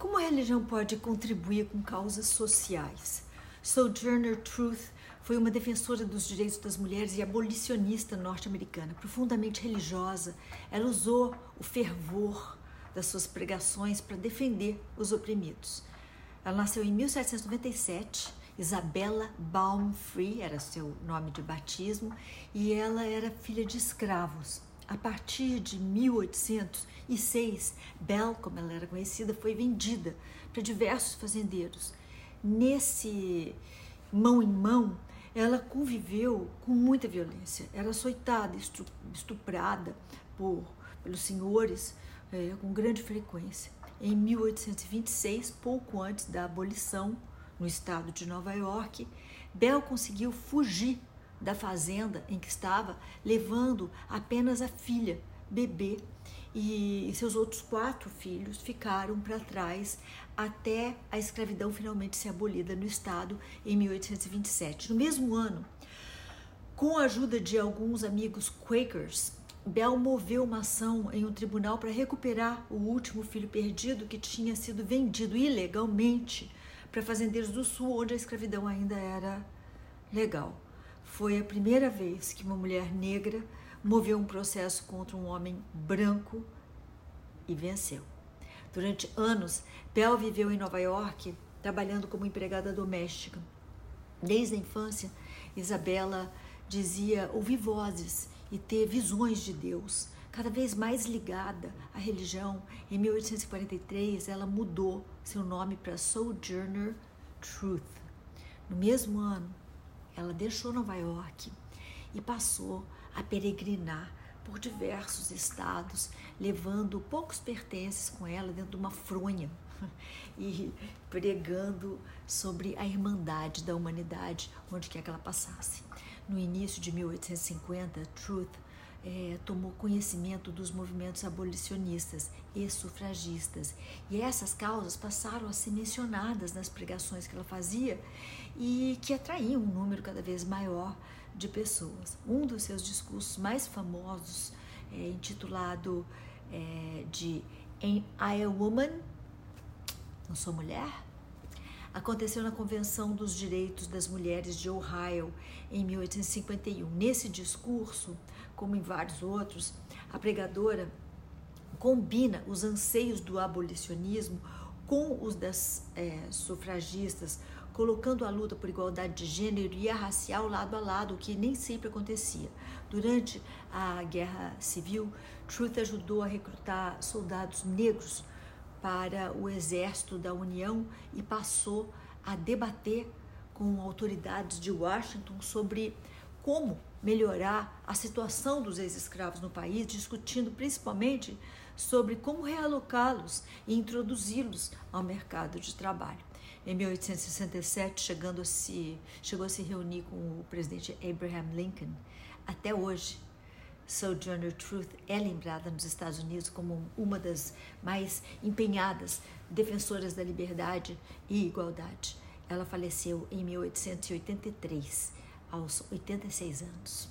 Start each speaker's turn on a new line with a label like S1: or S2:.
S1: Como a religião pode contribuir com causas sociais? Sojourner Truth foi uma defensora dos direitos das mulheres e abolicionista norte-americana, profundamente religiosa. Ela usou o fervor das suas pregações para defender os oprimidos. Ela nasceu em 1797, Isabella Baumfree era seu nome de batismo, e ela era filha de escravos. A partir de 1806, Belle, como ela era conhecida, foi vendida para diversos fazendeiros. Nesse mão em mão, ela conviveu com muita violência. Era açoitada, estuprada por, pelos senhores é, com grande frequência. Em 1826, pouco antes da abolição no estado de Nova York, Bell conseguiu fugir da fazenda em que estava, levando apenas a filha, bebê, e seus outros quatro filhos ficaram para trás até a escravidão finalmente ser abolida no estado em 1827. No mesmo ano, com a ajuda de alguns amigos Quakers, Bell moveu uma ação em um tribunal para recuperar o último filho perdido que tinha sido vendido ilegalmente para fazendeiros do sul, onde a escravidão ainda era legal. Foi a primeira vez que uma mulher negra moveu um processo contra um homem branco e venceu. Durante anos, Bell viveu em Nova York trabalhando como empregada doméstica. Desde a infância, Isabela dizia ouvir vozes e ter visões de Deus. Cada vez mais ligada à religião, em 1843 ela mudou seu nome para Sojourner Truth. No mesmo ano, ela deixou Nova York e passou a peregrinar por diversos estados, levando poucos pertences com ela dentro de uma fronha e pregando sobre a irmandade da humanidade onde quer que ela passasse. No início de 1850, Truth é, tomou conhecimento dos movimentos abolicionistas e sufragistas. E essas causas passaram a ser mencionadas nas pregações que ela fazia e que atraíam um número cada vez maior de pessoas. Um dos seus discursos mais famosos, é, intitulado é, de Am I a Woman? Não sou mulher? Aconteceu na Convenção dos Direitos das Mulheres de Ohio em 1851. Nesse discurso, como em vários outros, a pregadora combina os anseios do abolicionismo com os das é, sufragistas, colocando a luta por igualdade de gênero e a racial lado a lado, o que nem sempre acontecia. Durante a Guerra Civil, Truth ajudou a recrutar soldados negros para o exército da União e passou a debater com autoridades de Washington sobre como melhorar a situação dos ex-escravos no país, discutindo principalmente sobre como realocá-los e introduzi-los ao mercado de trabalho. Em 1867, chegando a se, chegou a se reunir com o presidente Abraham Lincoln. Até hoje, Sojourner Truth é lembrada nos Estados Unidos como uma das mais empenhadas defensoras da liberdade e igualdade. Ela faleceu em 1883 aos 86 anos.